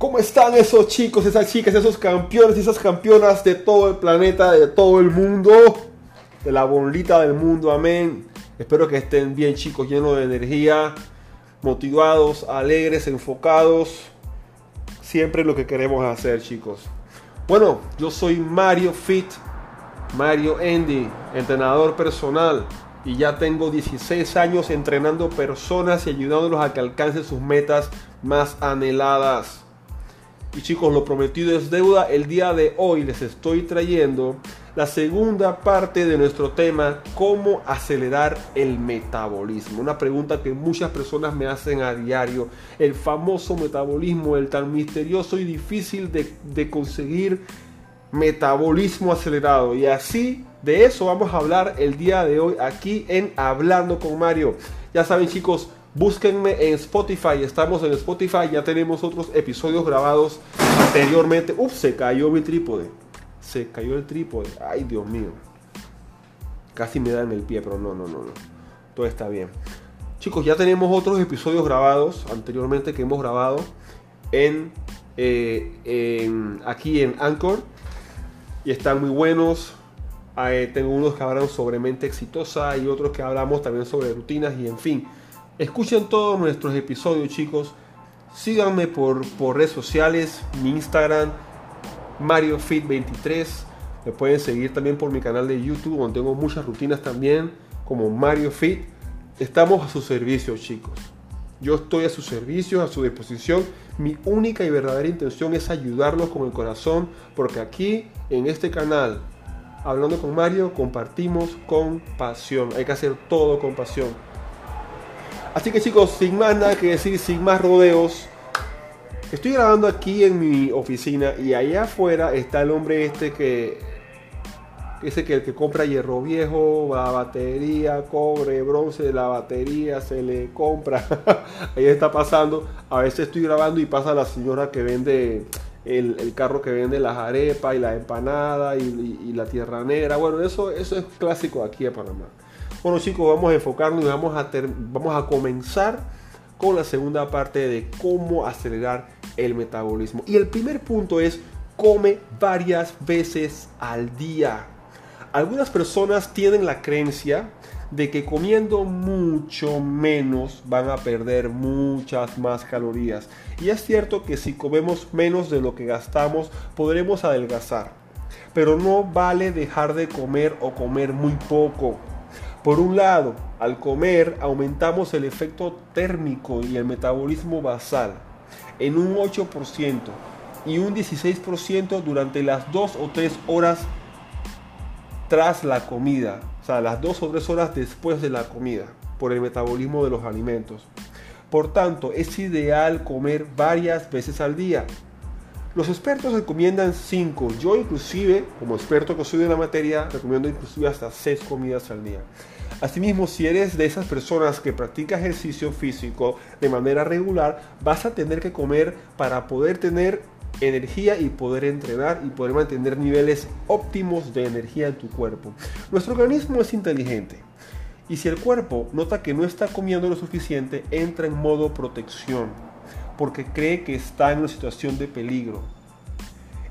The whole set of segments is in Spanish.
¿Cómo están esos chicos, esas chicas, esos campeones y esas campeonas de todo el planeta, de todo el mundo? De la bolita del mundo, amén. Espero que estén bien chicos, llenos de energía, motivados, alegres, enfocados. Siempre lo que queremos hacer chicos. Bueno, yo soy Mario Fit, Mario Andy, entrenador personal. Y ya tengo 16 años entrenando personas y ayudándolos a que alcancen sus metas más anheladas. Y chicos, lo prometido es deuda. El día de hoy les estoy trayendo la segunda parte de nuestro tema, cómo acelerar el metabolismo. Una pregunta que muchas personas me hacen a diario. El famoso metabolismo, el tan misterioso y difícil de, de conseguir metabolismo acelerado. Y así de eso vamos a hablar el día de hoy aquí en Hablando con Mario. Ya saben chicos, búsquenme en Spotify. Estamos en Spotify, ya tenemos otros episodios grabados anteriormente. Uf, se cayó mi trípode. Se cayó el trípode. Ay, Dios mío. Casi me da en el pie, pero no, no, no, no. Todo está bien. Chicos, ya tenemos otros episodios grabados anteriormente que hemos grabado en, eh, aquí en Anchor y están muy buenos. tengo unos que hablan sobre mente exitosa y otros que hablamos también sobre rutinas y en fin. Escuchen todos nuestros episodios chicos. Síganme por, por redes sociales, mi Instagram, MarioFit23. Me pueden seguir también por mi canal de YouTube donde tengo muchas rutinas también como Mario Fit. Estamos a su servicio chicos. Yo estoy a su servicio, a su disposición. Mi única y verdadera intención es ayudarlos con el corazón, porque aquí en este canal, hablando con Mario, compartimos con pasión. Hay que hacer todo con pasión. Así que chicos, sin más nada que decir, sin más rodeos, estoy grabando aquí en mi oficina y allá afuera está el hombre este que Dice que el que compra hierro viejo, la batería, cobre, bronce, la batería se le compra. Ahí está pasando. A veces estoy grabando y pasa la señora que vende el, carro que vende las arepas y la empanada y, la tierra negra. Bueno, eso, eso es clásico aquí en Panamá. Bueno chicos, vamos a enfocarnos y vamos a, vamos a comenzar con la segunda parte de cómo acelerar el metabolismo. Y el primer punto es come varias veces al día. Algunas personas tienen la creencia de que comiendo mucho menos van a perder muchas más calorías. Y es cierto que si comemos menos de lo que gastamos podremos adelgazar. Pero no vale dejar de comer o comer muy poco. Por un lado, al comer aumentamos el efecto térmico y el metabolismo basal en un 8% y un 16% durante las 2 o 3 horas tras la comida, o sea, las dos o tres horas después de la comida, por el metabolismo de los alimentos. Por tanto, es ideal comer varias veces al día. Los expertos recomiendan 5. Yo inclusive, como experto que soy de la materia, recomiendo inclusive hasta 6 comidas al día. Asimismo, si eres de esas personas que practica ejercicio físico de manera regular, vas a tener que comer para poder tener energía y poder entrenar y poder mantener niveles óptimos de energía en tu cuerpo. Nuestro organismo es inteligente y si el cuerpo nota que no está comiendo lo suficiente, entra en modo protección porque cree que está en una situación de peligro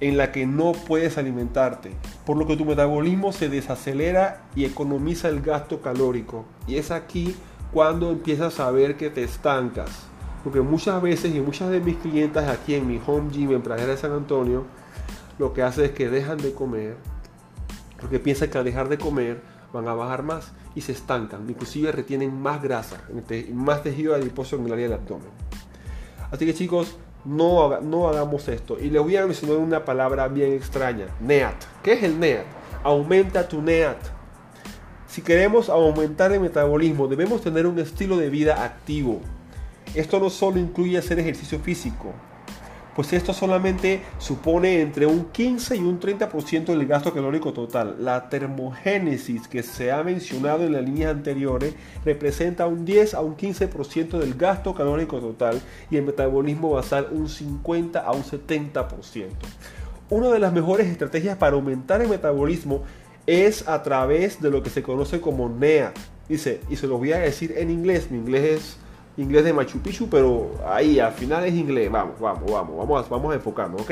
en la que no puedes alimentarte, por lo que tu metabolismo se desacelera y economiza el gasto calórico. Y es aquí cuando empiezas a ver que te estancas porque muchas veces y muchas de mis clientes aquí en mi home gym en Pradera de San Antonio, lo que hace es que dejan de comer, porque piensan que al dejar de comer van a bajar más y se estancan, inclusive retienen más grasa, más tejido adiposo en el área del abdomen. Así que chicos, no, no hagamos esto. Y les voy a mencionar una palabra bien extraña, NEAT. ¿Qué es el NEAT? Aumenta tu NEAT. Si queremos aumentar el metabolismo, debemos tener un estilo de vida activo. Esto no solo incluye hacer ejercicio físico, pues esto solamente supone entre un 15 y un 30% del gasto calórico total. La termogénesis que se ha mencionado en las líneas anteriores representa un 10 a un 15% del gasto calórico total y el metabolismo basal un 50 a un 70%. Una de las mejores estrategias para aumentar el metabolismo es a través de lo que se conoce como NEA. Dice, y se lo voy a decir en inglés, mi inglés es inglés de Machu Picchu, pero ahí al final es inglés. Vamos, vamos, vamos, vamos, vamos a enfocarnos, ¿ok?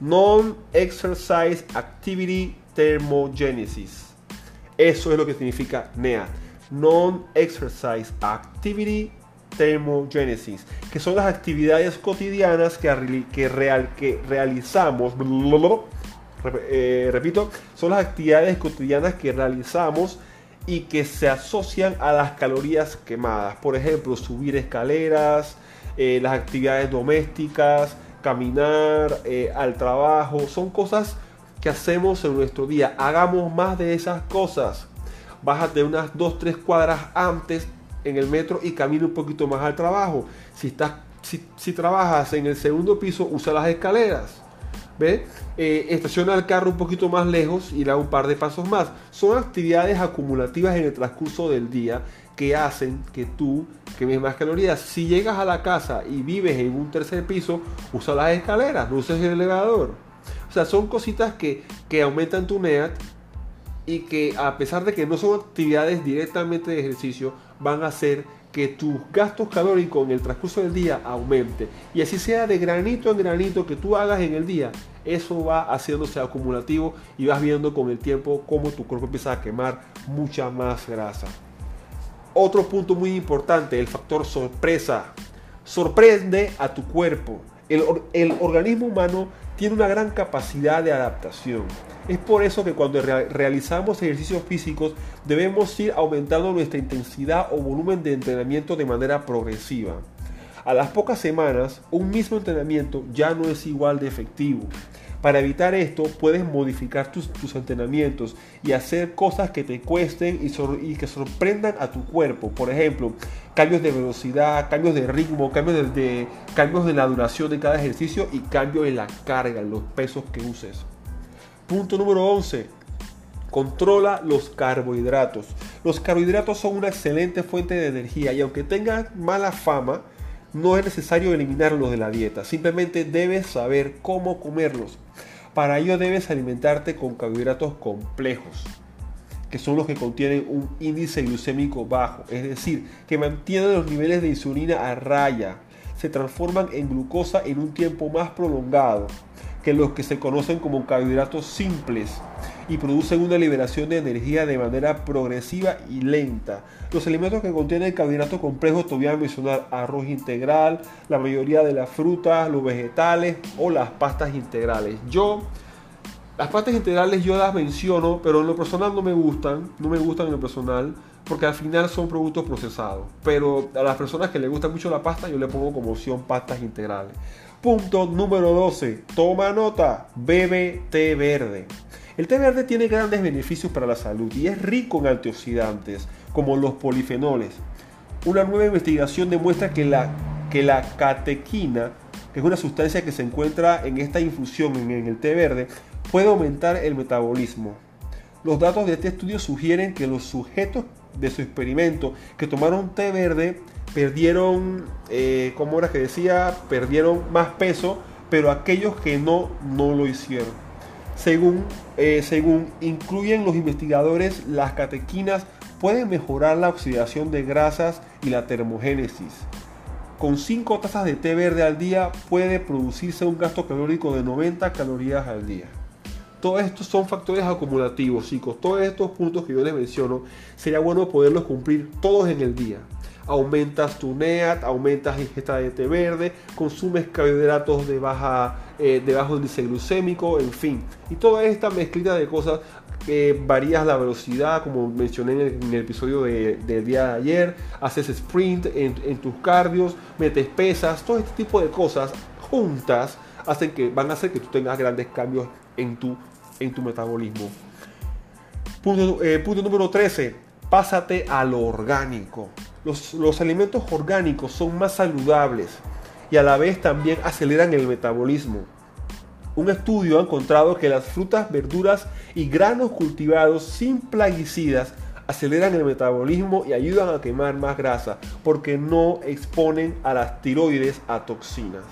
Non-Exercise Activity Thermogenesis. Eso es lo que significa NEA. Non-Exercise Activity Thermogenesis, que son las actividades cotidianas que, que, real, que realizamos, eh, repito, son las actividades cotidianas que realizamos y que se asocian a las calorías quemadas. Por ejemplo, subir escaleras, eh, las actividades domésticas, caminar, eh, al trabajo, son cosas que hacemos en nuestro día. Hagamos más de esas cosas. Bájate unas 2-3 cuadras antes en el metro y camina un poquito más al trabajo. Si, estás, si, trabajas en el segundo piso, usa las escaleras. ¿Ve? Eh, estaciona el carro un poquito más lejos y da un par de pasos más. Son actividades acumulativas en el transcurso del día que hacen que tú quemes más calorías. Si llegas a la casa y vives en un tercer piso, usa las escaleras, no uses el elevador. O sea, son cositas que, que aumentan tu NEAT y que a pesar de que no son actividades directamente de ejercicio, van a hacer que tus gastos calóricos en el transcurso del día aumente. Y así sea de granito en granito que tú hagas en el día, eso va haciéndose acumulativo y vas viendo con el tiempo cómo tu cuerpo empieza a quemar mucha más grasa. Otro punto muy importante, el factor sorpresa. Sorprende a tu cuerpo. El, el organismo humano tiene una gran capacidad de adaptación. Es por eso que cuando realizamos ejercicios físicos debemos ir aumentando nuestra intensidad o volumen de entrenamiento de manera progresiva. A las pocas semanas, un mismo entrenamiento ya no es igual de efectivo. Para evitar esto, puedes modificar tus, entrenamientos y hacer cosas que te cuesten y, que sorprendan a tu cuerpo. Por ejemplo, cambios de velocidad, cambios de ritmo, cambios de, cambios de la duración de cada ejercicio y cambios en la carga, en los pesos que uses. Punto número 11. Controla los carbohidratos. Los carbohidratos son una excelente fuente de energía y aunque tengan mala fama, no es necesario eliminarlos de la dieta. Simplemente debes saber cómo comerlos. Para ello debes alimentarte con carbohidratos complejos, que son los que contienen un índice glucémico bajo, es decir, que mantienen los niveles de insulina a raya, se transforman en glucosa en un tiempo más prolongado que los que se conocen como carbohidratos simples y producen una liberación de energía de manera progresiva y lenta. Los alimentos que contienen carbohidratos complejos te voy a mencionar arroz integral, la mayoría de las frutas, los vegetales o las pastas integrales. Yo las pastas integrales yo las menciono, pero en lo personal no me gustan, no me gustan en lo personal, porque al final son productos procesados. Pero a las personas que les gusta mucho la pasta, yo le pongo como opción pastas integrales. Punto número 12. Toma nota. Bebe té verde. El té verde tiene grandes beneficios para la salud y es rico en antioxidantes, como los polifenoles. Una nueva investigación demuestra que la, que la catequina, que es una sustancia que se encuentra en esta infusión en el té verde, puede aumentar el metabolismo. Los datos de este estudio sugieren que los sujetos de su experimento que tomaron té verde perdieron, eh, como era que decía, perdieron más peso, pero aquellos que no, no lo hicieron. Según, eh, según incluyen los investigadores, las catequinas pueden mejorar la oxidación de grasas y la termogénesis. Con 5 tazas de té verde al día puede producirse un gasto calórico de 90 calorías al día. Todos estos son factores acumulativos, chicos. Todos estos puntos que yo les menciono, sería bueno poderlos cumplir todos en el día aumentas tu NEAT, aumentas ingesta de té verde, consumes carbohidratos de, baja, eh, de bajo índice glucémico, en fin. Y toda esta mezclita de cosas que varías la velocidad, como mencioné en el, episodio del día de ayer, haces sprint en, tus cardios, metes pesas, todo este tipo de cosas juntas hacen que, van a hacer que tú tengas grandes cambios en tu, en tu metabolismo. Punto, eh, punto número 13. Pásate a lo orgánico. Los, alimentos orgánicos son más saludables y a la vez también aceleran el metabolismo. Un estudio ha encontrado que las frutas, verduras y granos cultivados sin plaguicidas aceleran el metabolismo y ayudan a quemar más grasa porque no exponen a las tiroides a toxinas.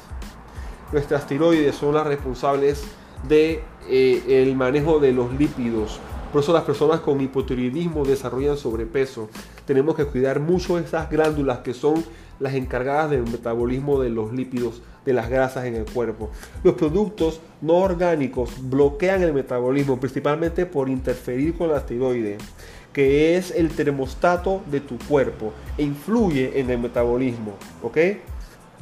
Nuestras tiroides son las responsables del de, eh, manejo de los lípidos, por eso las personas con hipotiroidismo desarrollan sobrepeso. Tenemos que cuidar mucho esas glándulas que son las encargadas del metabolismo de los lípidos de las grasas en el cuerpo. Los productos no orgánicos bloquean el metabolismo principalmente por interferir con la tiroides, que es el termostato de tu cuerpo e influye en el metabolismo, ¿ok?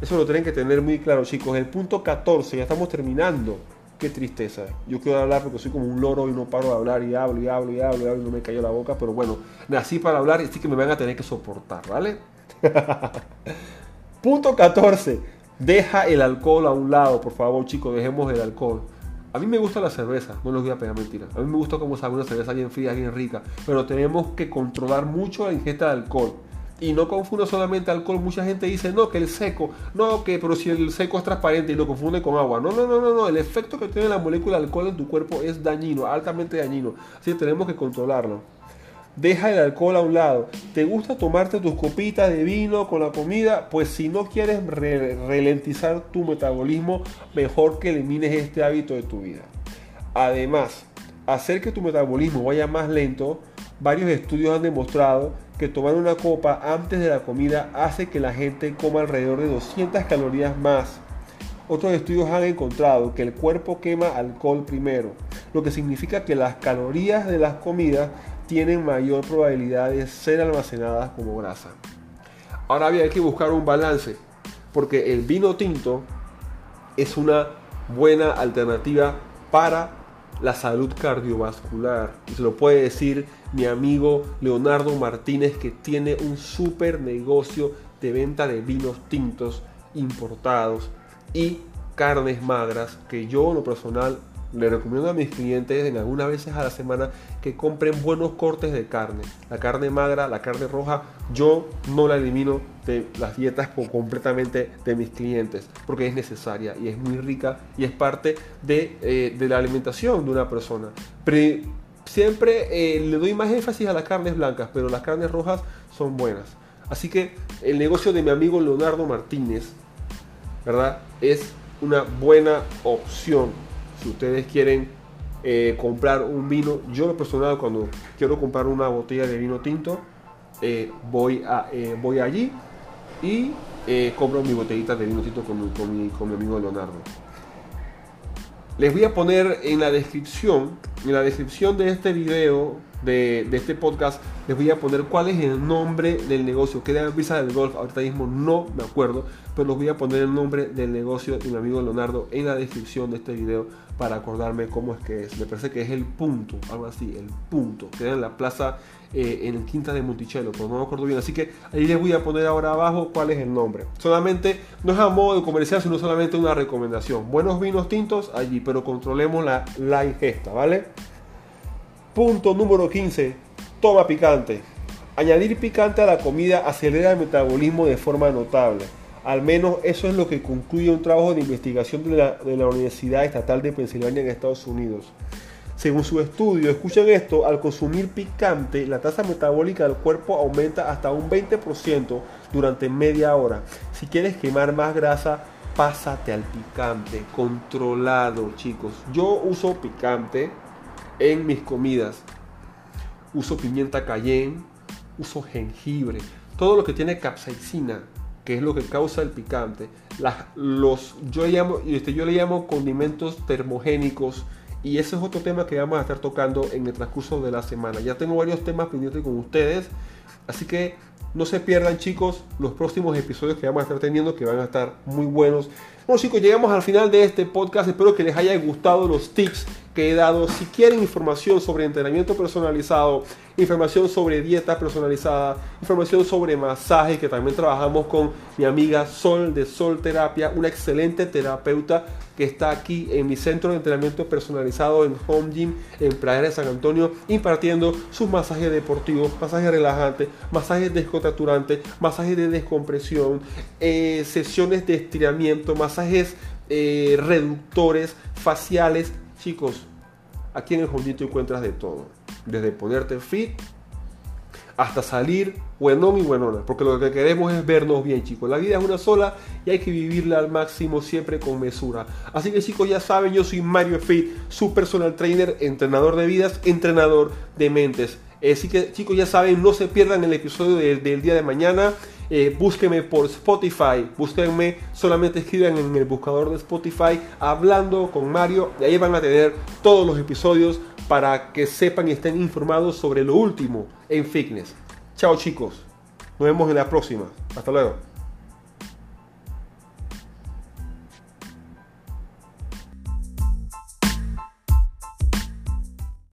Eso lo tienen que tener muy claro, chicos. El punto 14, ya estamos terminando. Qué tristeza. Yo quiero hablar porque soy como un loro y no paro de hablar y hablo y hablo y hablo y hablo y no me cayó la boca. Pero bueno, nací para hablar y así que me van a tener que soportar, ¿vale? Punto 14. Deja el alcohol a un lado, por favor, chicos. Dejemos el alcohol. A mí me gusta la cerveza, no les voy a pegar mentira. A mí me gusta como sabe una cerveza bien fría, bien rica. Pero tenemos que controlar mucho la ingesta de alcohol. Y no confunda solamente alcohol. Mucha gente dice, no, que el seco, no, que, pero si el seco es transparente y lo confunde con agua. No, no, no, no, no. El efecto que tiene la molécula de alcohol en tu cuerpo es dañino, altamente dañino. Así que tenemos que controlarlo. Deja el alcohol a un lado. ¿Te gusta tomarte tus copitas de vino con la comida? Pues si no quieres ralentizar tu metabolismo, mejor que elimines este hábito de tu vida. Además, hacer que tu metabolismo vaya más lento, varios estudios han demostrado que tomar una copa antes de la comida hace que la gente coma alrededor de 200 calorías más. Otros estudios han encontrado que el cuerpo quema alcohol primero, lo que significa que las calorías de las comidas tienen mayor probabilidad de ser almacenadas como grasa. Ahora bien, hay que buscar un balance, porque el vino tinto es una buena alternativa para la salud cardiovascular. Y se lo puede decir mi amigo Leonardo Martínez, que tiene un super negocio de venta de vinos tintos importados y carnes magras, que yo en lo personal le recomiendo a mis clientes en algunas veces a la semana que compren buenos cortes de carne. La carne magra, la carne roja, yo no la elimino de las dietas completamente de mis clientes porque es necesaria y es muy rica y es parte de, eh, la alimentación de una persona. Pero siempre eh, le doy más énfasis a las carnes blancas, pero las carnes rojas son buenas. Así que el negocio de mi amigo Leonardo Martínez, ¿verdad? Es una buena opción si ustedes quieren eh, comprar un vino, yo lo personal cuando quiero comprar una botella de vino tinto, eh, voy, a, eh, voy allí y compro mi botellita de vino tinto con, con, mi, con mi amigo Leonardo. Les voy a poner en la descripción, en la descripción de este video, de, este podcast, les voy a poner cuál es el nombre del negocio. Que en Visa del Golf, ahorita mismo no me acuerdo, pero les voy a poner el nombre del negocio de mi amigo Leonardo en la descripción de este video para acordarme cómo es que es. Me parece que es el punto, algo así, el punto. Queda en la plaza eh, en Quinta de Monticello, pero no me acuerdo bien. Así que ahí les voy a poner ahora abajo cuál es el nombre. Solamente, no es a modo de comercial, sino solamente una recomendación. Buenos vinos tintos allí, pero controlemos la, la ingesta, ¿vale? Punto número 15. Toma picante. Añadir picante a la comida acelera el metabolismo de forma notable. Al menos eso es lo que concluye un trabajo de investigación de la, Universidad Estatal de Pensilvania en Estados Unidos. Según su estudio, escuchen esto, al consumir picante, la tasa metabólica del cuerpo aumenta hasta un 20% durante media hora. Si quieres quemar más grasa, pásate al picante, controlado, chicos. Yo uso picante en mis comidas. Uso pimienta cayenne, uso jengibre, todo lo que tiene capsaicina que es lo que causa el picante. los, yo, llamo, este, yo le llamo condimentos termogénicos y ese es otro tema que vamos a estar tocando en el transcurso de la semana. Ya tengo varios temas pendientes con ustedes, así que no se pierdan chicos los próximos episodios que vamos a estar teniendo que van a estar muy buenos. Bueno chicos, llegamos al final de este podcast. Espero que les haya gustado los tips que he dado. Si quieren información sobre entrenamiento personalizado, información sobre dieta personalizada, información sobre masaje, que también trabajamos con mi amiga Sol de Sol Terapia, una excelente terapeuta que está aquí en mi centro de entrenamiento personalizado en Home Gym en Playa de San Antonio, impartiendo sus masajes deportivos, masajes relajantes, masajes descontracturantes, masajes de descompresión, eh, sesiones de estiramiento, masajes eh, reductores faciales, Chicos, aquí en el Hondito encuentras de todo. Desde ponerte fit hasta salir buenón y buenona. Porque lo que queremos es vernos bien, chicos. La vida es una sola y hay que vivirla al máximo siempre con mesura. Así que chicos, ya saben, yo soy Mario Fit, su personal trainer, entrenador de vidas, entrenador de mentes. Así que chicos, ya saben, no se pierdan el episodio del, del día de mañana. Eh, búsquenme por Spotify, búsquenme, solamente escriban en el buscador de Spotify hablando con Mario y ahí van a tener todos los episodios para que sepan y estén informados sobre lo último en fitness. Chao chicos, nos vemos en la próxima. Hasta luego.